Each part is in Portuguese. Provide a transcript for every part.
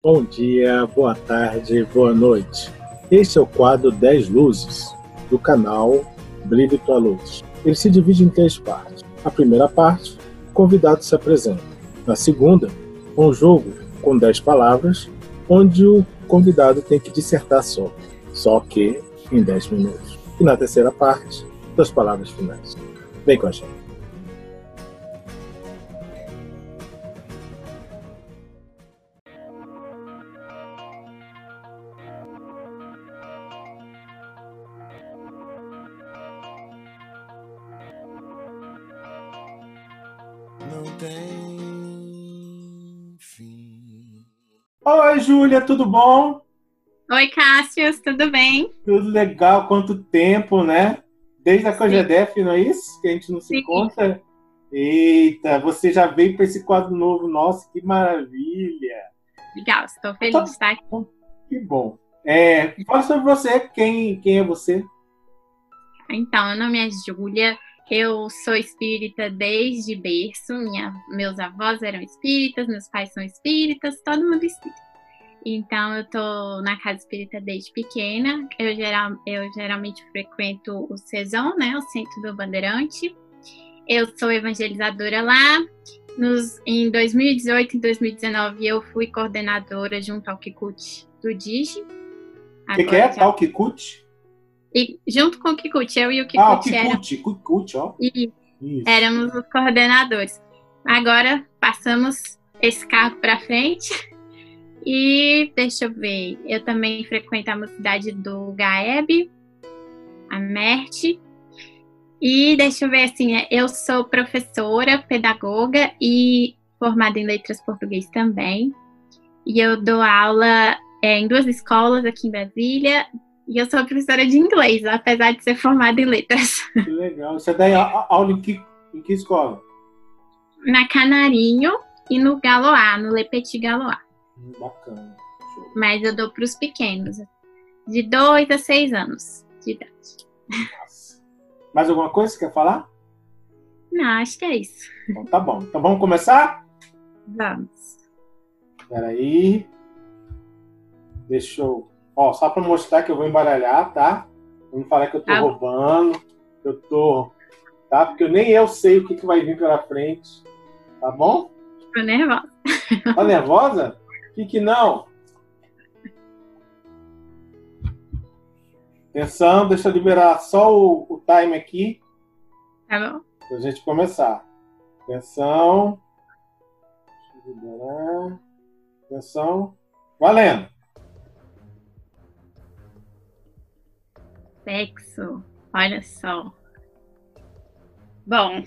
Bom dia, boa tarde, boa noite. Este é o quadro 10 Luzes, do canal Brilhe Tua Luz. Ele se divide em três partes. A primeira parte, o convidado se apresenta. Na segunda, um jogo com 10 palavras, onde o convidado tem que dissertar sobre, só que em 10 minutos. E na terceira parte, das palavras finais. Vem com a gente. Não tem fim. Oi, Júlia, tudo bom? Oi, Cássio, tudo bem? Tudo legal, quanto tempo, né? Desde a Cogedef, não é isso? Que a gente não se Sim. encontra. Eita, você já veio para esse quadro novo, nossa, que maravilha! Legal, estou feliz Tá. de estar aqui. Que bom. É, fala sobre você, quem, quem é você? Então, meu nome é Júlia, eu sou espírita desde berço, minha, meus avós eram espíritas, meus pais são espíritas, todo mundo espírita. Então, eu tô na casa espírita desde pequena, eu, geral, eu geralmente frequento o CESON, né, o Centro do Bandeirante. Eu sou evangelizadora lá. Nos, em 2018 e 2019, eu fui coordenadora junto ao Kikut do DIGI. O que, que é? Já- Tal Kikut? E junto com o Kikut, eu e o Ah, o Kikut eram, Kikut, Kikut, ó. e Isso. éramos os coordenadores. Agora passamos esse cargo para frente. E deixa eu ver, eu também frequento a mocidade do Gaeb, a MERT. E deixa eu ver assim, né, eu sou professora, pedagoga e formada em letras português também. E eu dou aula é, em duas escolas aqui em Brasília. E eu sou professora de inglês, apesar de ser formada em letras. Que legal. Você dá a- aula em que, em que escola? Na Canarinho e no Galoá, no Le Petit Galoá. Hum, Bacana. Show. Mas eu dou para os pequenos, de 2 a 6 anos de idade. Massa. Mais alguma coisa que você quer falar? Não, acho que é isso. Então tá bom. Então vamos começar? Vamos. Peraí. Deixa eu. Ó, só pra mostrar que eu vou embaralhar, tá? Não falar que eu tô Tá roubando. que Eu tô. Tá? Porque eu nem eu sei o que, que vai vir pela frente. Tá bom? Tô nervosa. Tá nervosa? Que que não? Atenção, deixa eu liberar só o, o time aqui Tá bom? pra gente começar. Atenção. Deixa eu liberar. Atenção. Valendo. Sexo. Olha só. Bom,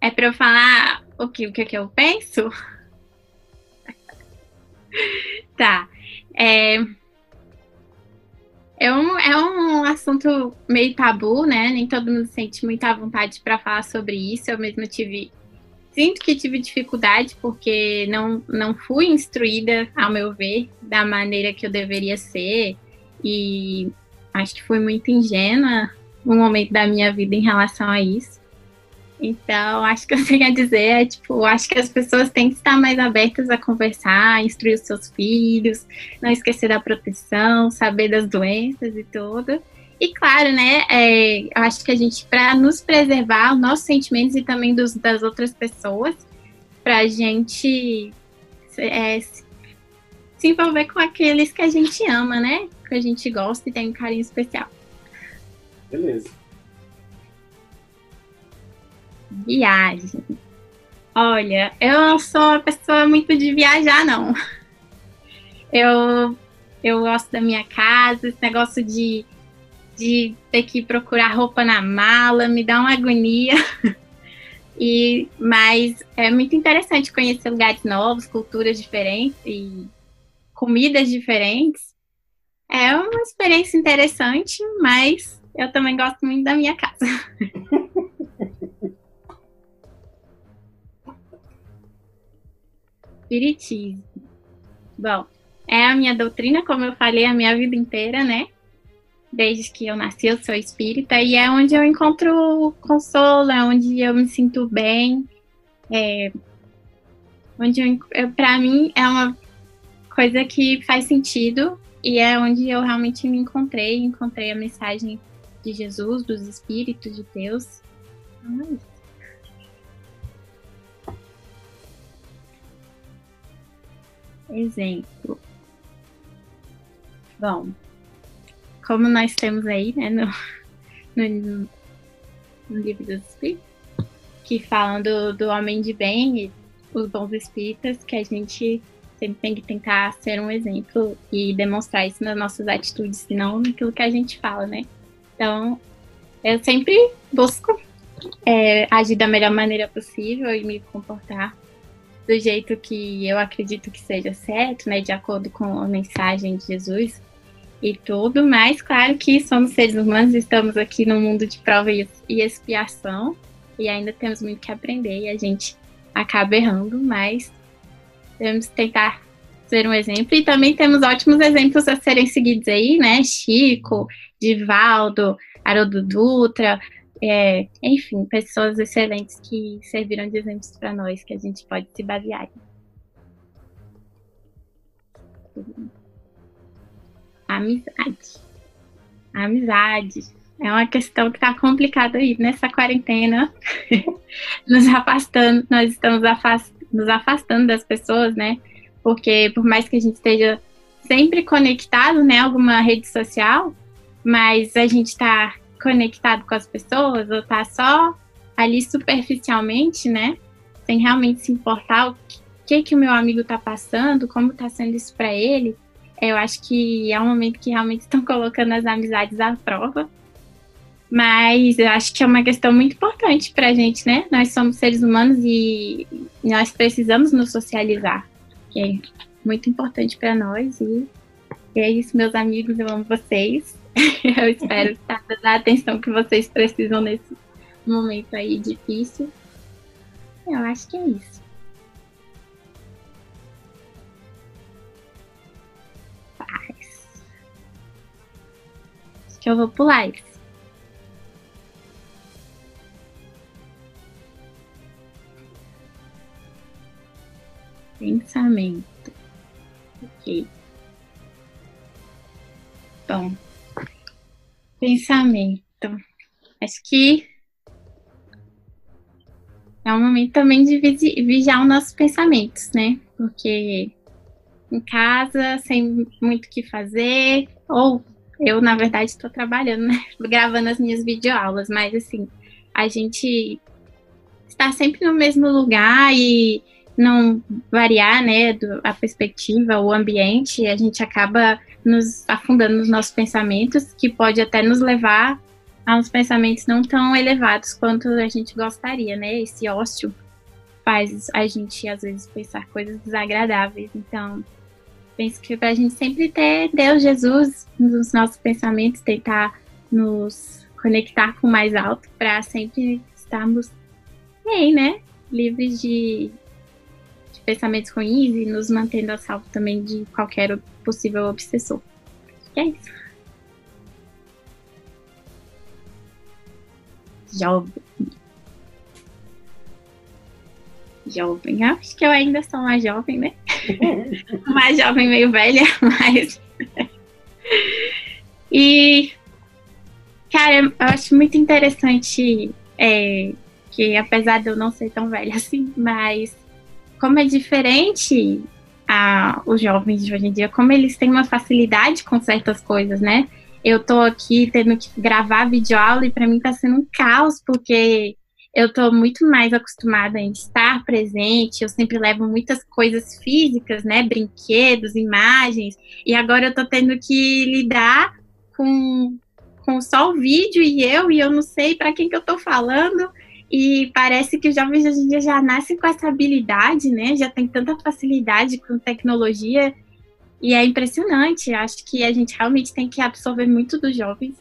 é para eu falar o que, o que, que eu penso? tá. É, é, um, é um assunto meio tabu, né? Nem todo mundo sente muita vontade para falar sobre isso. Eu mesma tive. Sinto que tive dificuldade porque não, não fui instruída, ao meu ver, da maneira que eu deveria ser. E acho que fui muito ingênua no momento da minha vida em relação a isso. Então, acho que eu tenho a dizer é, tipo, acho que as pessoas têm que estar mais abertas a conversar, instruir os seus filhos, não esquecer da proteção, saber das doenças e tudo. E claro, né, é, eu acho que a gente, para nos preservar os nossos sentimentos e também dos, das outras pessoas, para a gente é, se se envolver com aqueles que a gente ama, né? Que a gente gosta e tem um carinho especial. Beleza. Viagem. Olha, eu não sou uma pessoa muito de viajar, não. Eu, eu gosto da minha casa, esse negócio de, de ter que procurar roupa na mala me dá uma agonia. E, mas é muito interessante conhecer lugares novos, culturas diferentes e comidas diferentes. É uma experiência interessante, mas eu também gosto muito da minha casa. Espiritismo. Bom, é a minha doutrina, como eu falei, a minha vida inteira, né? Desde que eu nasci, eu sou espírita, e é onde eu encontro consolo, é onde eu me sinto bem, é onde eu, eu, para mim é uma coisa que faz sentido e é onde eu realmente me encontrei, encontrei a mensagem de Jesus, dos Espíritos de Deus. Exemplo. Bom, como nós temos aí, né, no, no, no livro dos Espíritos, que falam do, do homem de bem e os bons espíritas, que a gente sempre tem que tentar ser um exemplo e demonstrar isso nas nossas atitudes, e não naquilo que a gente fala, né? Então, eu sempre busco é, agir da melhor maneira possível e me comportar do jeito que eu acredito que seja certo, né, de acordo com a mensagem de Jesus e tudo, mas claro que somos seres humanos, estamos aqui no mundo de prova e expiação e ainda temos muito que aprender e a gente acaba errando, mas devemos tentar ser um exemplo e também temos ótimos exemplos a serem seguidos aí, né, Chico, Divaldo, Haroldo Dutra, é, enfim, pessoas excelentes que serviram de exemplos para nós, que a gente pode se basear. Amizade. Amizade. É uma questão que está complicada aí nessa quarentena, nos afastando, nós estamos afast, nos afastando das pessoas, né? Porque por mais que a gente esteja sempre conectado, né, alguma rede social, mas a gente está conectado com as pessoas ou tá só ali superficialmente, né? Sem realmente se importar o que que o meu amigo tá passando, como tá sendo isso para ele. Eu acho que é um momento que realmente estão colocando as amizades à prova. Mas eu acho que é uma questão muito importante pra gente, né? Nós somos seres humanos e nós precisamos nos socializar. É muito importante para nós. E é isso, meus amigos. Eu amo vocês. Eu espero estar dando a atenção que vocês precisam nesse momento aí difícil. Eu acho que é isso. Paz. Acho que eu vou pular isso. Pensamento. Ok. Bom, pensamento. Acho que é um momento também de vigiar os nossos pensamentos, né? Porque em casa, sem muito o que fazer, ou eu, na verdade, estou trabalhando, né? Gravando as minhas videoaulas, mas assim, a gente está sempre no mesmo lugar e não variar, né, do, a perspectiva, o ambiente, a gente acaba nos afundando nos nossos pensamentos, que pode até nos levar a uns pensamentos não tão elevados quanto a gente gostaria, né? Esse ócio faz a gente, às vezes, pensar coisas desagradáveis. Então, penso que para a gente sempre ter Deus, Jesus nos nossos pensamentos, tentar nos conectar com o mais alto, para sempre estarmos bem, né? Livres de pensamentos ruins e nos mantendo a salvo também de qualquer possível obsessor. E é isso. Jovem. Jovem. Acho que eu ainda sou uma jovem, né? uma jovem meio velha, mas. e. Cara, eu acho muito interessante é, que, apesar de eu não ser tão velha assim, mas como é diferente a, os jovens de hoje em dia, como eles têm uma facilidade com certas coisas, né? Eu tô aqui tendo que gravar videoaula e para mim tá sendo um caos, porque eu tô muito mais acostumada em estar presente, eu sempre levo muitas coisas físicas, né, brinquedos, imagens, e agora eu tô tendo que lidar com, com só o vídeo e eu, e eu não sei para quem que eu tô falando, e parece que os jovens hoje em dia já nascem com essa habilidade, né? Já tem tanta facilidade com tecnologia. E é impressionante. Acho que a gente realmente tem que absorver muito dos jovens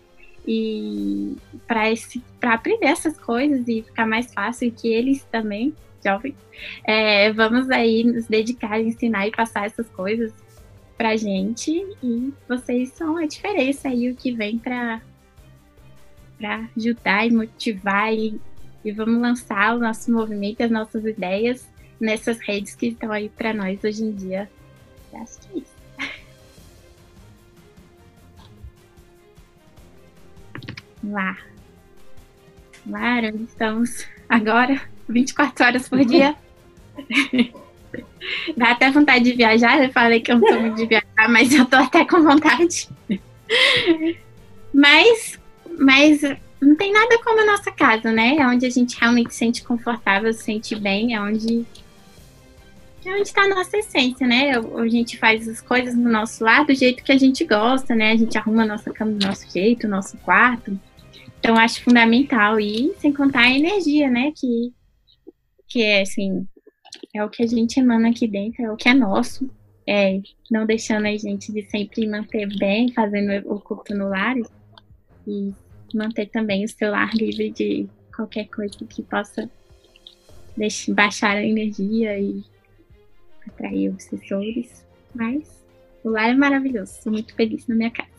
e para aprender essas coisas e ficar mais fácil e que eles também, jovens, é, vamos aí nos dedicar a ensinar e passar essas coisas pra gente e vocês são a diferença aí o que vem para para ajudar e motivar e e vamos lançar o nosso movimento, as nossas ideias nessas redes que estão aí para nós hoje em dia. Eu acho que é isso. Lá. Lá, onde estamos agora? 24 horas por dia. Dá até vontade de viajar. Eu falei que eu não tenho de viajar, mas eu tô até com vontade. Mas, mas não tem nada como a nossa casa, né? É onde a gente realmente se sente confortável, se sente bem, é onde é onde está a nossa essência, né? A gente faz as coisas no nosso lado do jeito que a gente gosta, né? A gente arruma a nossa cama do nosso jeito, o nosso quarto. Então, acho fundamental. E sem contar a energia, né? Que, que é, assim, é o que a gente emana aqui dentro, é o que é nosso. É, não deixando a gente de sempre manter bem, fazendo o culto no lar. E manter também o seu lar livre de qualquer coisa que possa deixar, baixar a energia e atrair obsessores. Mas o lar é maravilhoso. Sou muito feliz na minha casa.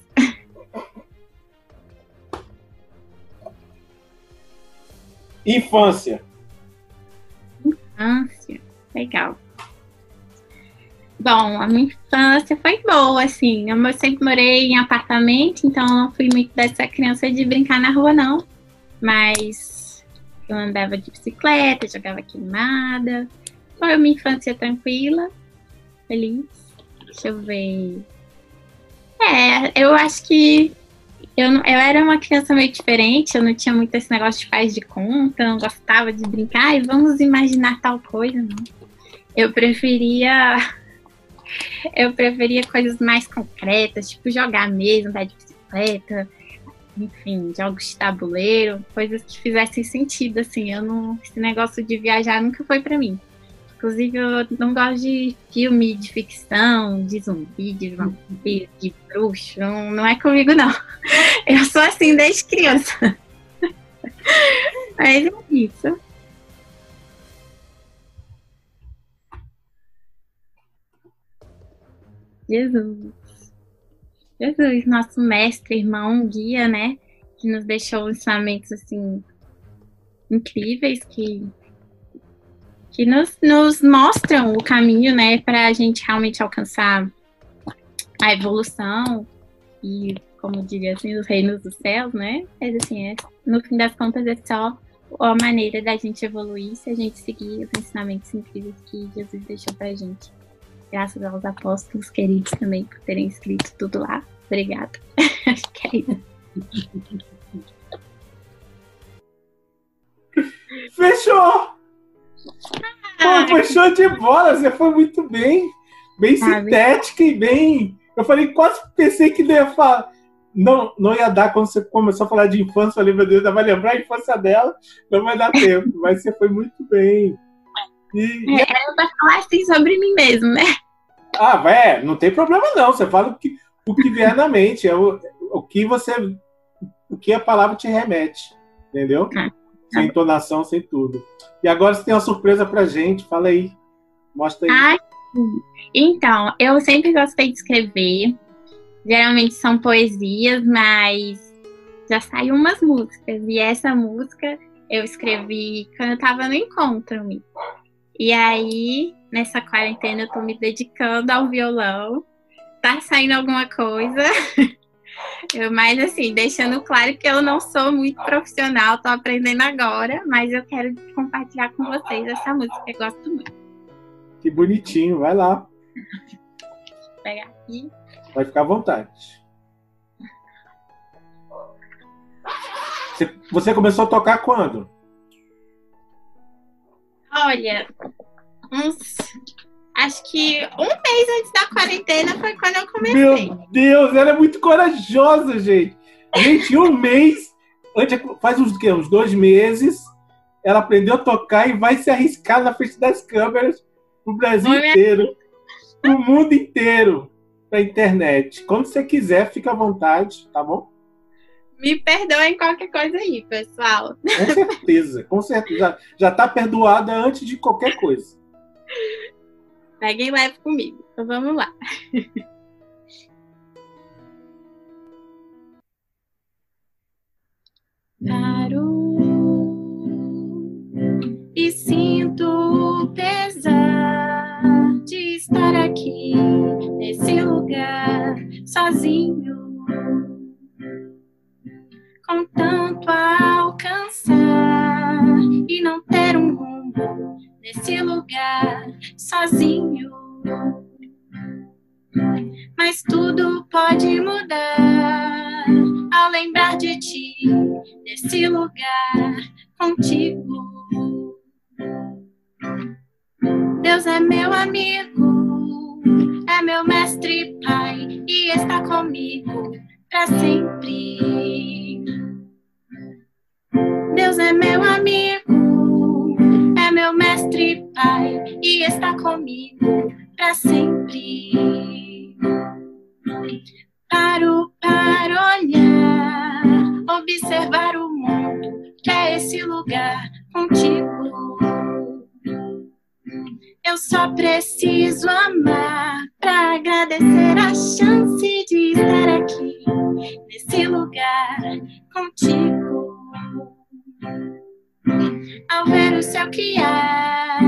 Infância. Infância. Legal. Bom, a minha infância foi boa, assim. Eu sempre morei em apartamento, então não fui muito dessa criança de brincar na rua, não. Mas eu andava de bicicleta, jogava queimada. Foi uma infância tranquila, feliz. Deixa eu ver. É, eu acho que eu, eu era uma criança meio diferente, eu não tinha muito esse negócio de pais de conta, não gostava de brincar e vamos imaginar tal coisa, não. Eu preferia. Eu preferia coisas mais concretas, tipo jogar mesmo, andar de bicicleta, enfim, jogos de tabuleiro, coisas que fizessem sentido, assim. Eu não. Esse negócio de viajar nunca foi para mim. Inclusive, eu não gosto de filme de ficção, de zumbi, de vampiro, de bruxo. Não, não é comigo, não. Eu sou assim desde criança. Mas é isso. Jesus. Jesus, nosso mestre, irmão, guia, né? Que nos deixou ensinamentos assim incríveis que que nos, nos mostram o caminho, né, para a gente realmente alcançar a evolução e, como diria assim, os reinos dos céus, né? Mas assim, é, no fim das contas é só a maneira da gente evoluir se a gente seguir os ensinamentos incríveis que Jesus deixou pra gente. Graças aos apóstolos queridos também por terem escrito tudo lá. Obrigada. Acho que é isso. Fechou! Pô, foi show de bola, você foi muito bem. Bem ah, sintética e bem. Eu falei, quase pensei que não ia falar. Não, não ia dar quando você começou a falar de infância. Eu falei, meu Deus, vai lembrar a infância dela, não vai dar tempo. Mas você foi muito bem. E, é, eu vou falar assim sobre mim mesmo, né? Ah, vai, é, não tem problema não. Você fala o que, o que vier na mente, é o, o que você. O que a palavra te remete. Entendeu? Ah. Sem entonação, sem tudo. E agora você tem uma surpresa pra gente. Fala aí. Mostra aí. Ai, então, eu sempre gostei de escrever. Geralmente são poesias, mas já saiu umas músicas. E essa música eu escrevi quando eu tava no Encontro-me. E aí, nessa quarentena, eu tô me dedicando ao violão. Tá saindo alguma coisa. Eu, mas assim, deixando claro que eu não sou muito profissional, tô aprendendo agora, mas eu quero compartilhar com vocês essa música, eu gosto muito. Que bonitinho, vai lá. Vou pegar aqui. Vai ficar à vontade. Você começou a tocar quando? Olha, uns acho que um mês antes da quarentena foi quando eu comecei. Meu Deus, ela é muito corajosa, gente. Gente, um mês, antes, faz uns, que, uns dois meses, ela aprendeu a tocar e vai se arriscar na frente das câmeras pro Brasil Oi, inteiro, pro mundo inteiro, pra internet. Quando você quiser, fica à vontade, tá bom? Me perdoem qualquer coisa aí, pessoal. Com certeza, com certeza. Já, já tá perdoada antes de qualquer coisa. Peguem leve comigo. Então vamos lá. Deus é meu amigo, é meu mestre pai e está comigo para sempre. Deus é meu amigo, é meu mestre pai e está comigo para sempre. Paro para olhar, observar o mundo, que é esse lugar contigo. Eu só preciso amar para agradecer a chance de estar aqui, nesse lugar contigo. Ao ver o céu há,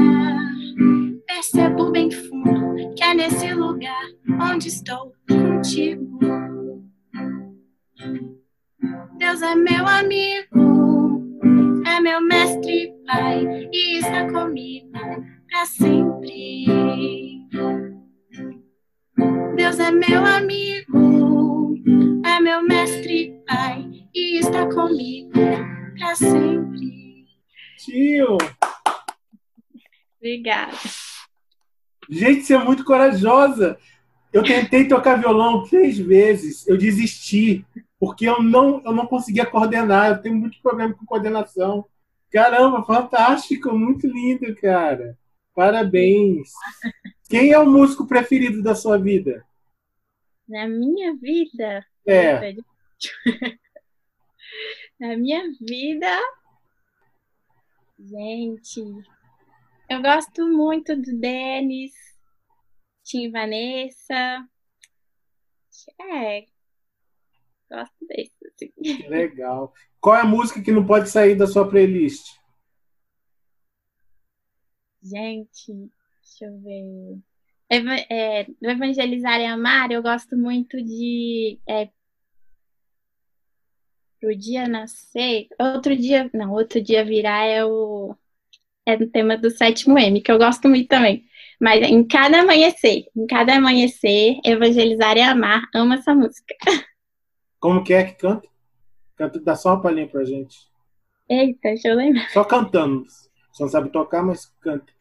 percebo bem fundo que é nesse lugar onde estou contigo. Deus é meu amigo, é meu mestre pai e está comigo para sempre. Meu amigo, é meu mestre pai e está comigo para sempre. Tio! Obrigada. Gente, você é muito corajosa. Eu tentei tocar violão três vezes, eu desisti, porque eu não, eu não conseguia coordenar, eu tenho muito problema com coordenação. Caramba, fantástico, muito lindo, cara. Parabéns. Quem é o músico preferido da sua vida? Na minha vida. É. Na minha vida. Gente, eu gosto muito do Denis, Tim Vanessa. É, gosto desse. Assim. Legal. Qual é a música que não pode sair da sua playlist? Gente, deixa eu ver. É, do Evangelizar e Amar, eu gosto muito de é, Pro dia nascer. Outro dia. Não, outro dia virar é o. É o tema do sétimo M, que eu gosto muito também. Mas em cada amanhecer, em cada amanhecer, evangelizar e amar, amo essa música. Como que é que canta? Canta, dá só uma palhinha pra gente. Eita, deixa eu lembrar. Só cantando. Você não sabe tocar, mas canta.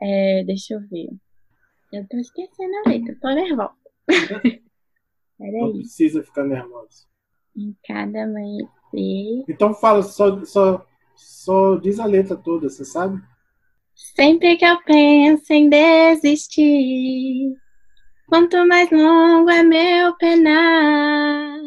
É, deixa eu ver. Eu tô esquecendo a letra, tô nervosa. Não Peraí. precisa ficar nervosa. Em cada amanhecer. Então fala, só, só, só diz a letra toda, você sabe? Sempre que eu penso em desistir, quanto mais longo é meu penar,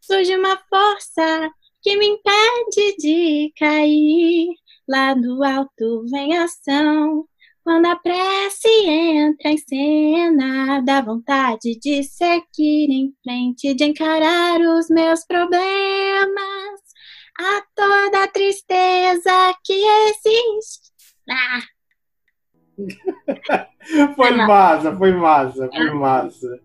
surge uma força que me impede de cair. Lá do alto vem ação, quando a prece entra em cena, dá vontade de seguir em frente, de encarar os meus problemas, a toda a tristeza que existe. Ah, Foi massa, foi massa, foi massa.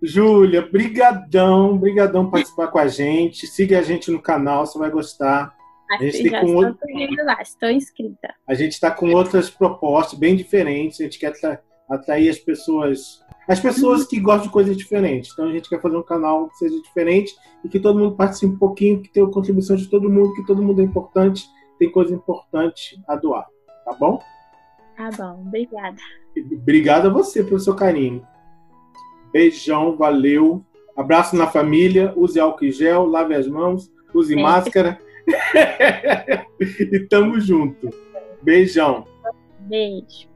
Júlia, brigadão, brigadão por participar com a gente. Siga a gente no canal, você vai gostar. Gente assim, tem com estou outro- seguindo lá, estou inscrita. A gente está com outras propostas bem diferentes. A gente quer atra- atrair as pessoas, as pessoas que gostam de coisas diferentes. Então a gente quer fazer um canal que seja diferente e que todo mundo participe um pouquinho, que tenha a contribuição de todo mundo, que todo mundo é importante, tem coisa importante a doar. Tá bom? Tá bom, obrigada. Obrigado a você pelo seu carinho. Beijão, valeu. Abraço na família. Use álcool em gel, lave as mãos, use máscara. e tamo junto. Beijão. Beijo.